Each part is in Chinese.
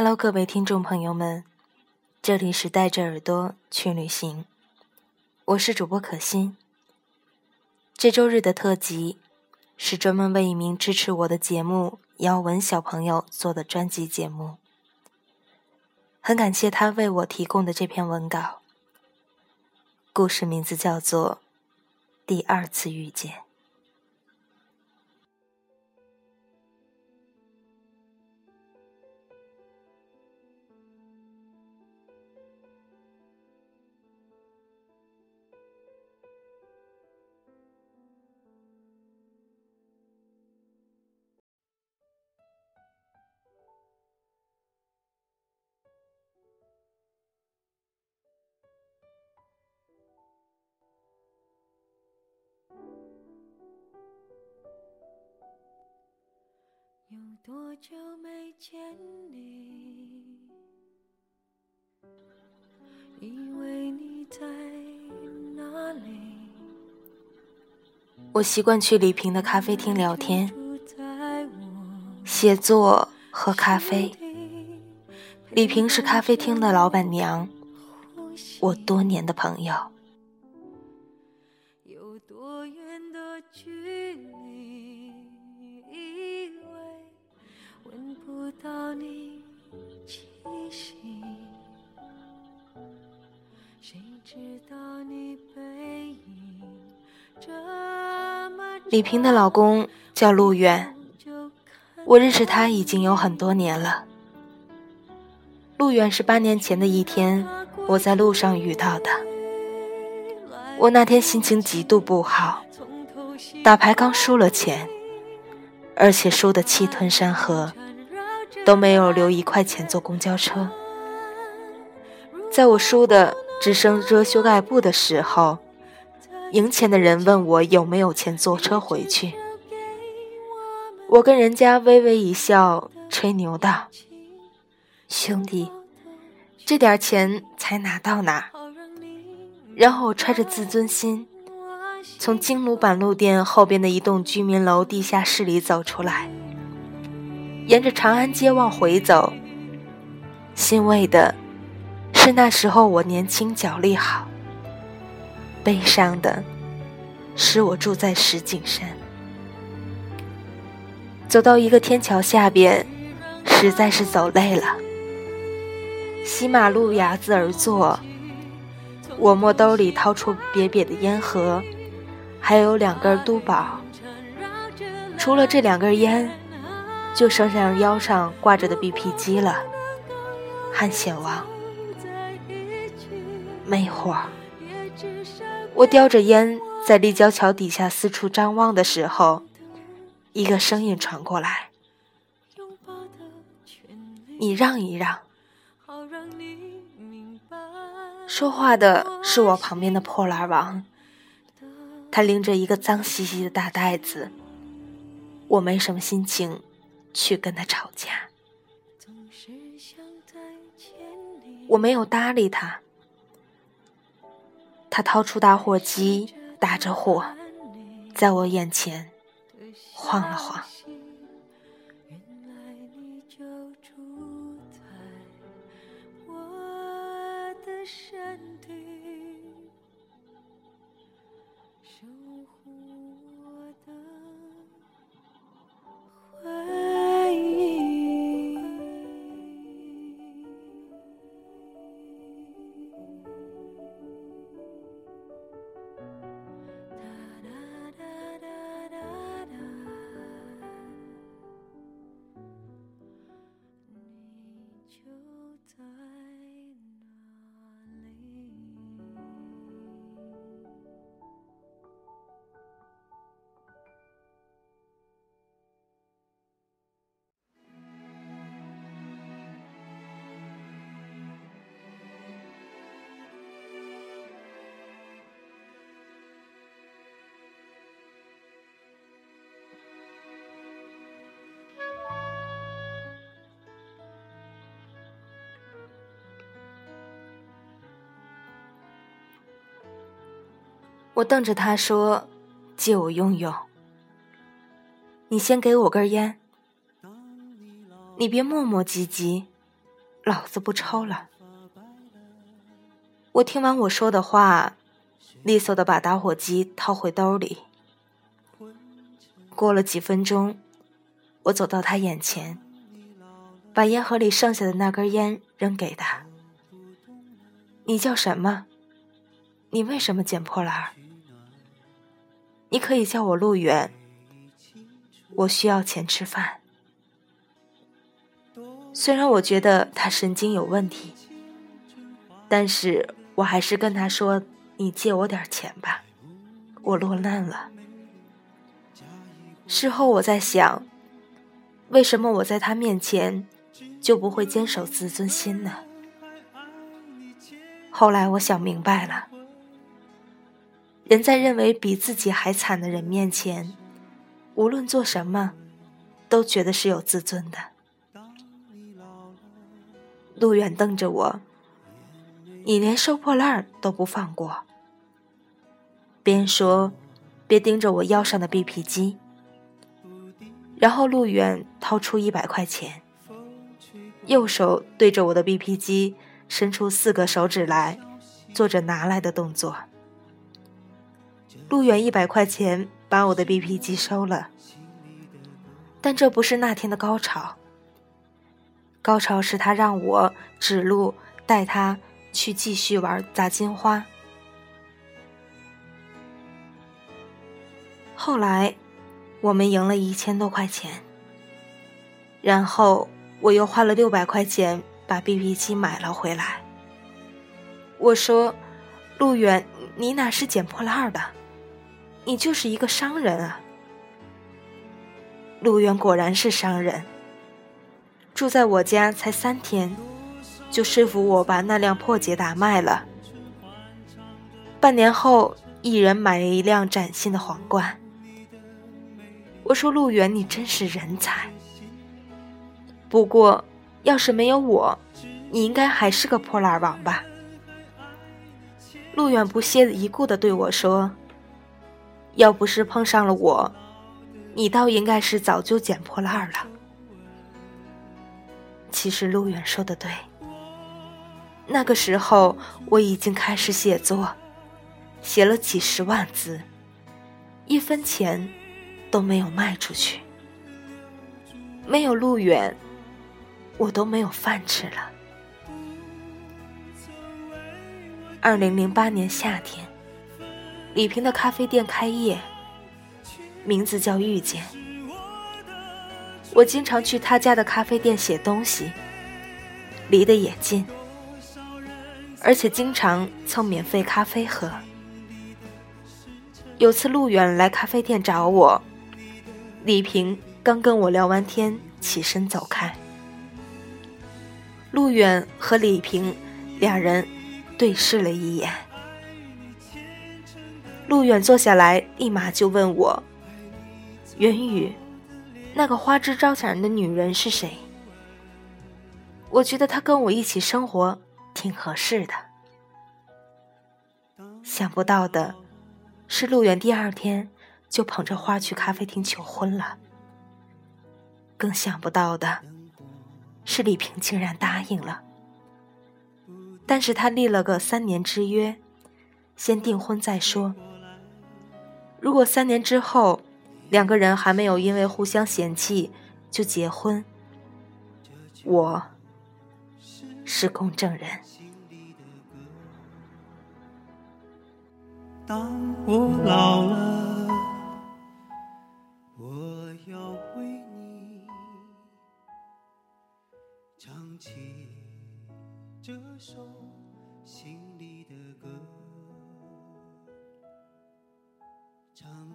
Hello，各位听众朋友们，这里是带着耳朵去旅行，我是主播可心。这周日的特辑是专门为一名支持我的节目姚文小朋友做的专辑节目，很感谢他为我提供的这篇文稿。故事名字叫做《第二次遇见》。多久没见你？以为你在哪里？我习惯去李平的咖啡厅聊天、写作、喝咖啡。李平是咖啡厅的老板娘，我多年的朋友。有多远的距到你气息，谁知道你背影这么李萍的老公叫陆远，我认识他已经有很多年了。陆远是八年前的一天，我在路上遇到的。我那天心情极度不好，打牌刚输了钱，而且输得气吞山河。都没有留一块钱坐公交车。在我输的只剩遮羞盖布的时候，赢钱的人问我有没有钱坐车回去。我跟人家微微一笑，吹牛道：“兄弟，这点钱才拿到哪？”然后我揣着自尊心，从金鲁板路店后边的一栋居民楼地下室里走出来。沿着长安街往回走，欣慰的是那时候我年轻脚力好；悲伤的是我住在石景山。走到一个天桥下边，实在是走累了，西马路牙子而坐。我摸兜里掏出瘪瘪的烟盒，还有两根都宝。除了这两根烟。就剩下腰上挂着的 BP 机了，汉显王。没会儿，我叼着烟在立交桥底下四处张望的时候，一个声音传过来：“你让一让。”说话的是我旁边的破烂王，他拎着一个脏兮兮的大袋子，我没什么心情。去跟他吵架，我没有搭理他。他掏出打火机，打着火，在我眼前晃了晃。我瞪着他说：“借我用用。你先给我根烟。你别磨磨唧唧，老子不抽了。我听完我说的话，利索的把打火机掏回兜里。过了几分钟，我走到他眼前，把烟盒里剩下的那根烟扔给他。你叫什么？你为什么捡破烂？你可以叫我路远。我需要钱吃饭。虽然我觉得他神经有问题，但是我还是跟他说：“你借我点钱吧。”我落难了。事后我在想，为什么我在他面前就不会坚守自尊心呢？后来我想明白了，人在认为比自己还惨的人面前，无论做什么，都觉得是有自尊的。路远瞪着我，你连收破烂都不放过，边说边盯着我腰上的 BP 机。然后路远掏出一百块钱，右手对着我的 BP 机伸出四个手指来，做着拿来的动作。路远一百块钱把我的 BP 机收了，但这不是那天的高潮。高潮是他让我指路带他去继续玩砸金花。后来。我们赢了一千多块钱，然后我又花了六百块钱把 BP 机买了回来。我说：“陆远，你哪是捡破烂的，你就是一个商人啊！”陆远果然是商人，住在我家才三天，就说服我把那辆破捷达卖了。半年后，一人买了一辆崭新的皇冠。我说：“陆远，你真是人才。不过，要是没有我，你应该还是个破烂王吧？”陆远不屑一顾的对我说：“要不是碰上了我，你倒应该是早就捡破烂了。”其实陆远说的对。那个时候我已经开始写作，写了几十万字，一分钱。都没有卖出去，没有路远，我都没有饭吃了。二零零八年夏天，李平的咖啡店开业，名字叫遇见。我经常去他家的咖啡店写东西，离得也近，而且经常蹭免费咖啡喝。有次路远来咖啡店找我。李平刚跟我聊完天，起身走开。陆远和李平两人对视了一眼。陆远坐下来，立马就问我：“元宇，那个花枝招展的女人是谁？”我觉得她跟我一起生活挺合适的。想不到的是，陆远第二天。就捧着花去咖啡厅求婚了。更想不到的是，李平竟然答应了。但是他立了个三年之约，先订婚再说。如果三年之后两个人还没有因为互相嫌弃就结婚，我是公证人。当我老了。我要为你唱起这首心里的歌。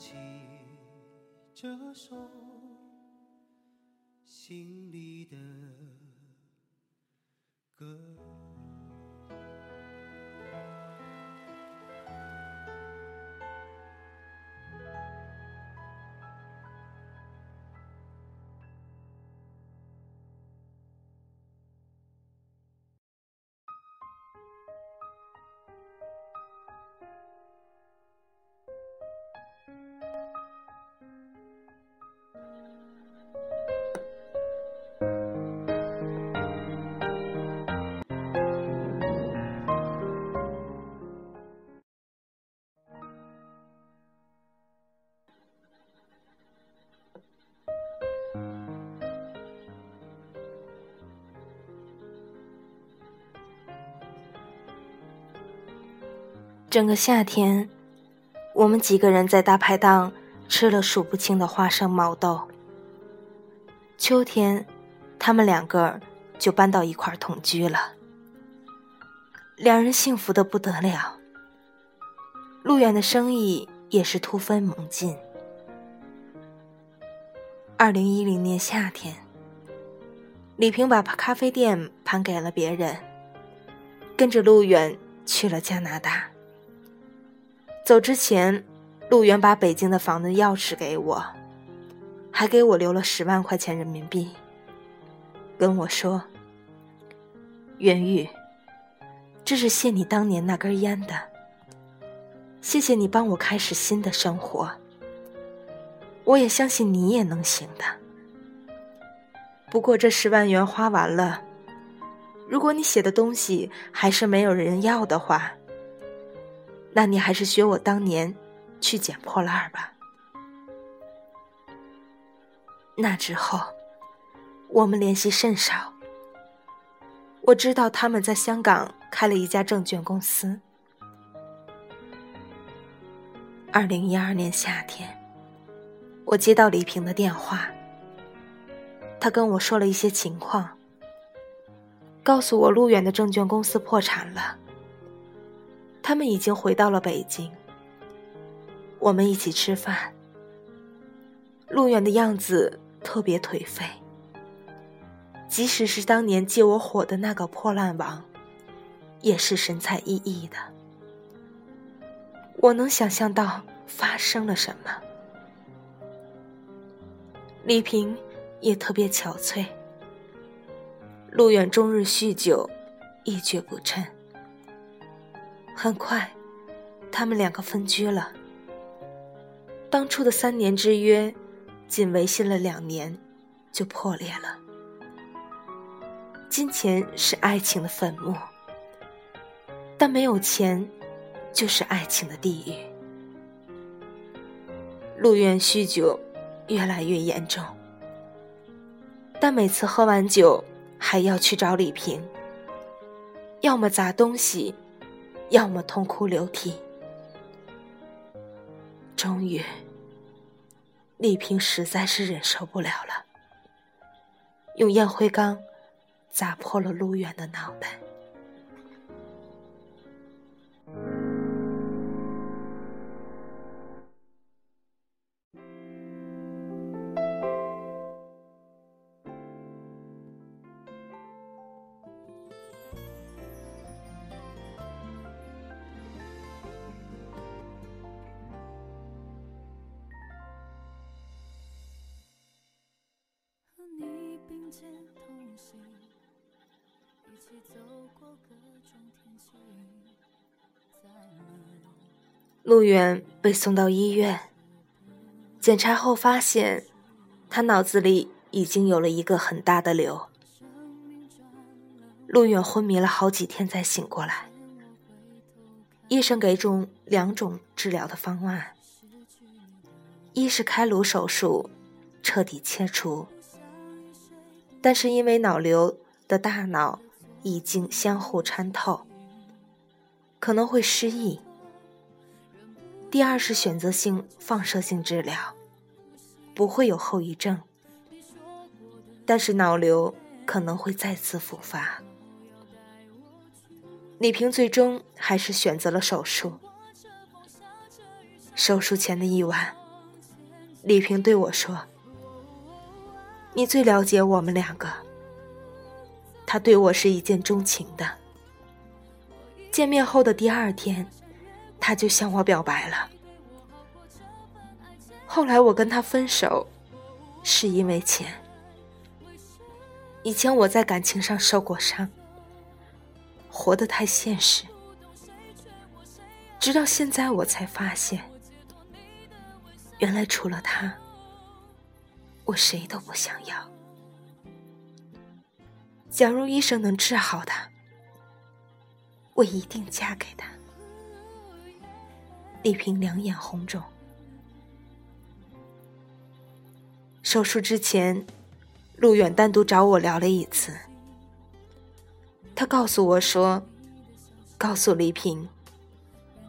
起这首心里的歌。整个夏天，我们几个人在大排档吃了数不清的花生毛豆。秋天，他们两个就搬到一块同居了，两人幸福的不得了。路远的生意也是突飞猛进。二零一零年夏天，李平把咖啡店盘给了别人，跟着路远去了加拿大。走之前，陆远把北京的房子钥匙给我，还给我留了十万块钱人民币，跟我说：“袁玉，这是谢你当年那根烟的，谢谢你帮我开始新的生活。我也相信你也能行的。不过这十万元花完了，如果你写的东西还是没有人要的话。”那你还是学我当年，去捡破烂吧。那之后，我们联系甚少。我知道他们在香港开了一家证券公司。二零一二年夏天，我接到李平的电话，他跟我说了一些情况，告诉我路远的证券公司破产了。他们已经回到了北京。我们一起吃饭。陆远的样子特别颓废，即使是当年借我火的那个破烂王，也是神采奕奕的。我能想象到发生了什么。李平也特别憔悴。陆远终日酗酒，一蹶不振。很快，他们两个分居了。当初的三年之约，仅维系了两年，就破裂了。金钱是爱情的坟墓，但没有钱，就是爱情的地狱。陆远酗酒越来越严重，但每次喝完酒，还要去找李平，要么砸东西。要么痛哭流涕。终于，丽萍实在是忍受不了了，用烟灰缸砸破了陆远的脑袋。陆远被送到医院，检查后发现，他脑子里已经有了一个很大的瘤。陆远昏迷了好几天才醒过来，医生给种两种治疗的方案：一是开颅手术，彻底切除。但是因为脑瘤的大脑已经相互穿透，可能会失忆。第二是选择性放射性治疗，不会有后遗症，但是脑瘤可能会再次复发。李平最终还是选择了手术。手术前的一晚，李平对我说。你最了解我们两个。他对我是一见钟情的。见面后的第二天，他就向我表白了。后来我跟他分手，是因为钱。以前我在感情上受过伤，活得太现实。直到现在，我才发现，原来除了他。我谁都不想要。假如医生能治好他，我一定嫁给他。李平两眼红肿。手术之前，陆远单独找我聊了一次。他告诉我说：“告诉李平，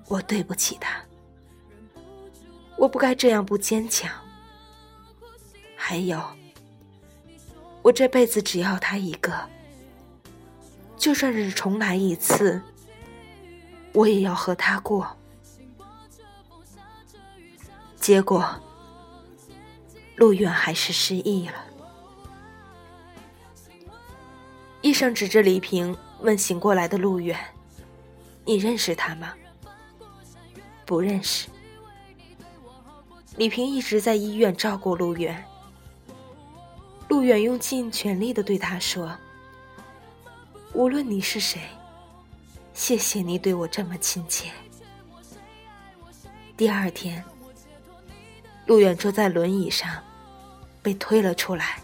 我对不起他，我不该这样不坚强。还有，我这辈子只要他一个，就算是重来一次，我也要和他过。结果，陆远还是失忆了。医生指着李平问醒过来的陆远：“你认识他吗？”不认识。李平一直在医院照顾陆远。陆远用尽全力的对他说：“无论你是谁，谢谢你对我这么亲切。”第二天，陆远坐在轮椅上，被推了出来。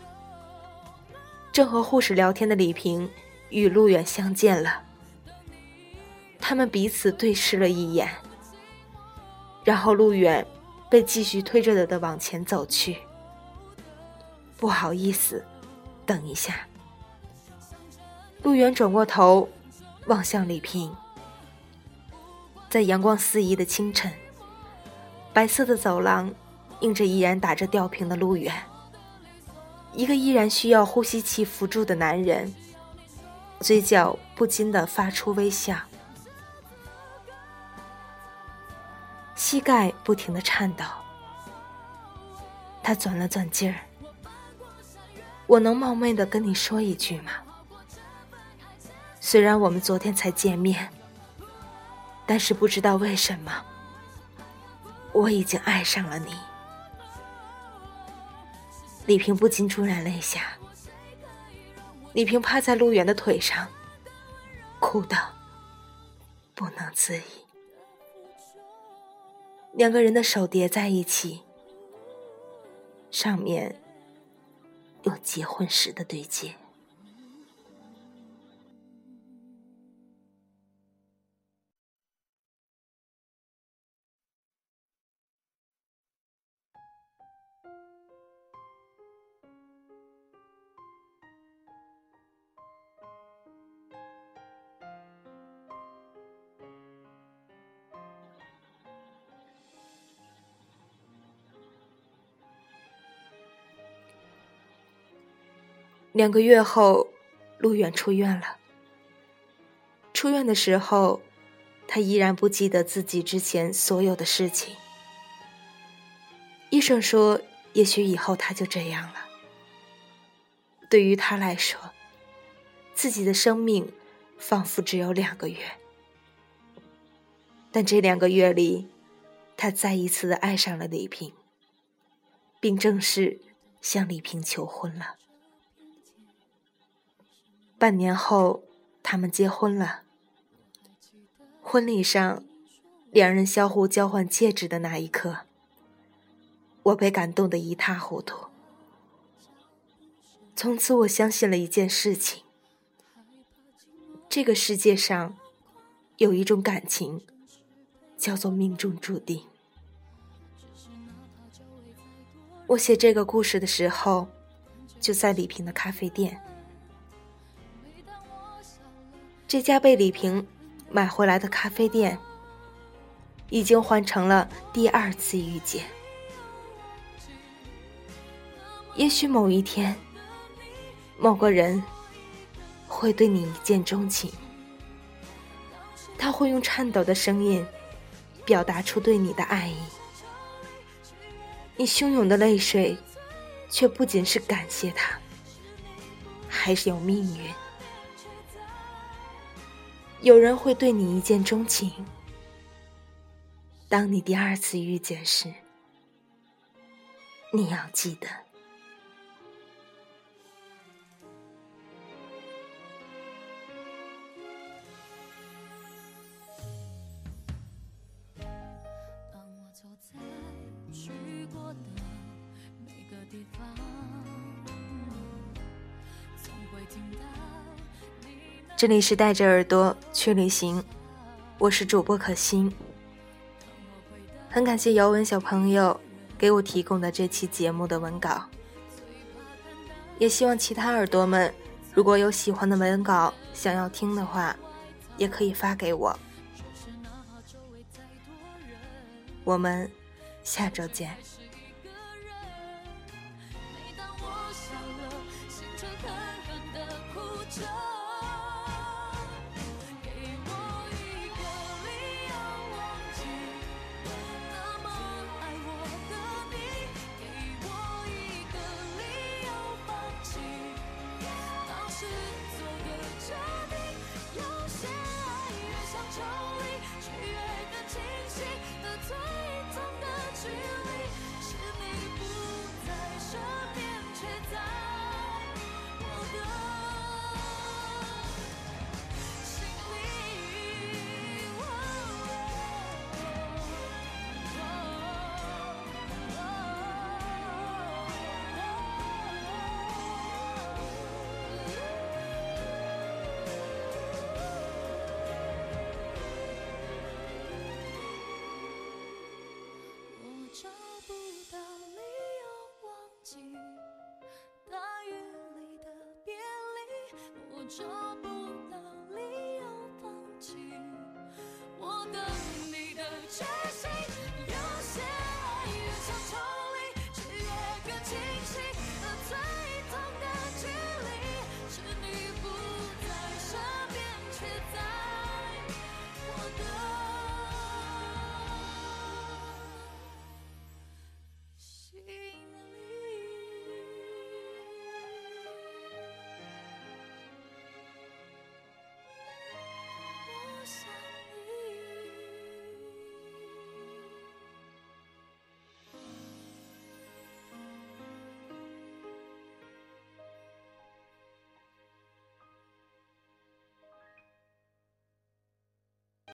正和护士聊天的李平与陆远相见了，他们彼此对视了一眼。然后陆远被继续推着的的往前走去。不好意思，等一下。陆远转过头，望向李平。在阳光四溢的清晨，白色的走廊映着依然打着吊瓶的陆远，一个依然需要呼吸器辅助的男人，嘴角不禁的发出微笑。膝盖不停的颤抖，他攥了攥劲儿。我能冒昧的跟你说一句吗？虽然我们昨天才见面，但是不知道为什么，我已经爱上了你。李平不禁潸然泪下。李平趴在陆远的腿上，哭得不能自已。两个人的手叠在一起，上面有结婚时的对接。两个月后，陆远出院了。出院的时候，他依然不记得自己之前所有的事情。医生说，也许以后他就这样了。对于他来说，自己的生命仿佛只有两个月。但这两个月里，他再一次的爱上了李平，并正式向李平求婚了。半年后，他们结婚了。婚礼上，两人相互交换戒指的那一刻，我被感动得一塌糊涂。从此，我相信了一件事情：这个世界上有一种感情，叫做命中注定。我写这个故事的时候，就在李平的咖啡店。这家被李平买回来的咖啡店，已经换成了第二次遇见。也许某一天，某个人会对你一见钟情，他会用颤抖的声音表达出对你的爱意，你汹涌的泪水，却不仅是感谢他，还是有命运。有人会对你一见钟情，当你第二次遇见时，你要记得。这里是带着耳朵去旅行，我是主播可心。很感谢姚文小朋友给我提供的这期节目的文稿，也希望其他耳朵们如果有喜欢的文稿想要听的话，也可以发给我。我们下周见。